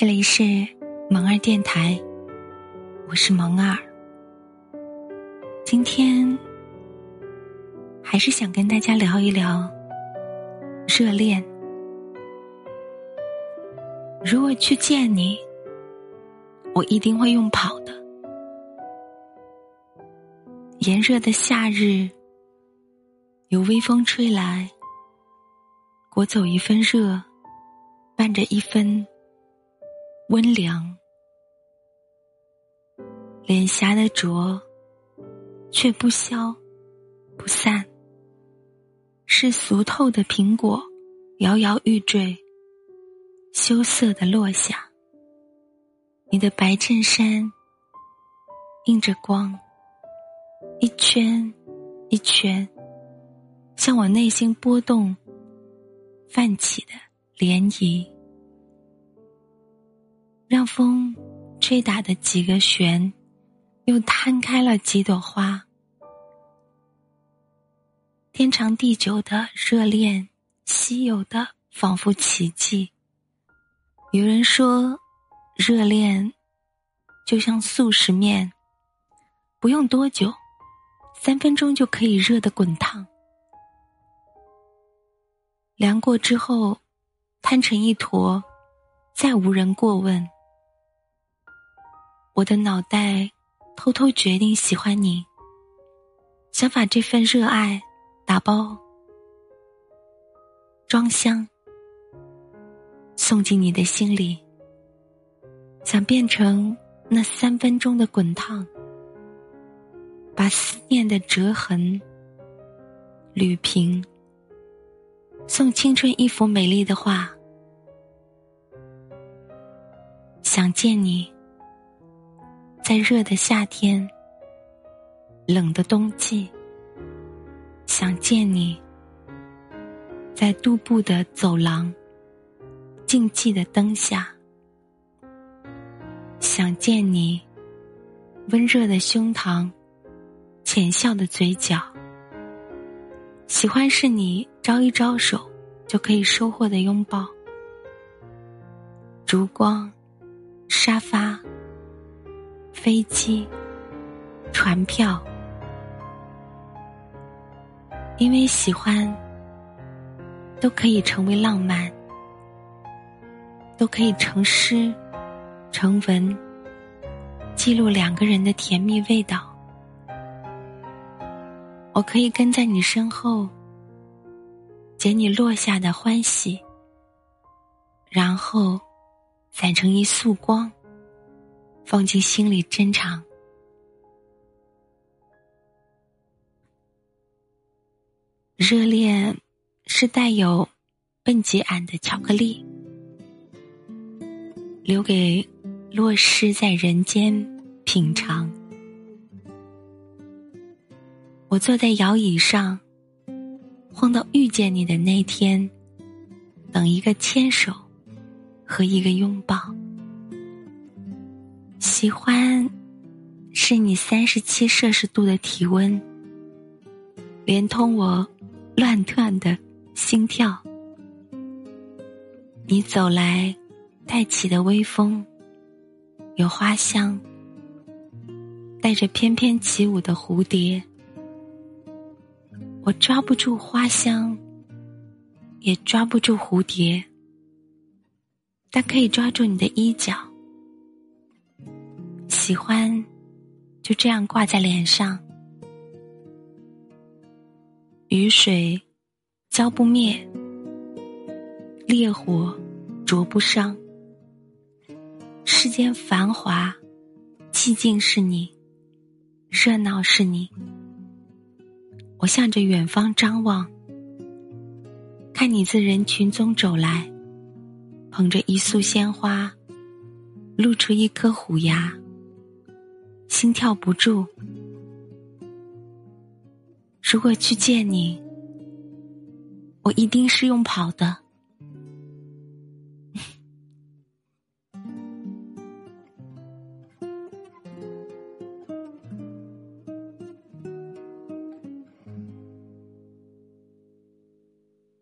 这里是萌儿电台，我是萌儿。今天还是想跟大家聊一聊热恋。如果去见你，我一定会用跑的。炎热的夏日，有微风吹来，裹走一份热，伴着一分。温凉，脸颊的灼，却不消不散。是熟透的苹果，摇摇欲坠，羞涩的落下。你的白衬衫映着光，一圈一圈，像我内心波动泛起的涟漪。让风吹打的几个旋，又摊开了几朵花。天长地久的热恋，稀有的仿佛奇迹。有人说，热恋就像速食面，不用多久，三分钟就可以热得滚烫。凉过之后，摊成一坨，再无人过问。我的脑袋偷偷决定喜欢你，想把这份热爱打包装箱，送进你的心里。想变成那三分钟的滚烫，把思念的折痕捋平，送青春一幅美丽的画。想见你。在热的夏天，冷的冬季，想见你。在杜布的走廊，静寂的灯下，想见你。温热的胸膛，浅笑的嘴角。喜欢是你招一招手就可以收获的拥抱。烛光，沙发。飞机、船票，因为喜欢，都可以成为浪漫，都可以成诗、成文，记录两个人的甜蜜味道。我可以跟在你身后，捡你落下的欢喜，然后攒成一束光。放进心里珍藏。热恋是带有笨捷胺的巧克力，留给落失在人间品尝。我坐在摇椅上，晃到遇见你的那天，等一个牵手和一个拥抱。喜欢，是你三十七摄氏度的体温，连通我乱窜的心跳。你走来，带起的微风，有花香，带着翩翩起舞的蝴蝶。我抓不住花香，也抓不住蝴蝶，但可以抓住你的衣角。喜欢，就这样挂在脸上。雨水浇不灭，烈火灼不伤。世间繁华，寂静是你，热闹是你。我向着远方张望，看你自人群中走来，捧着一束鲜花，露出一颗虎牙。心跳不住。如果去见你，我一定是用跑的。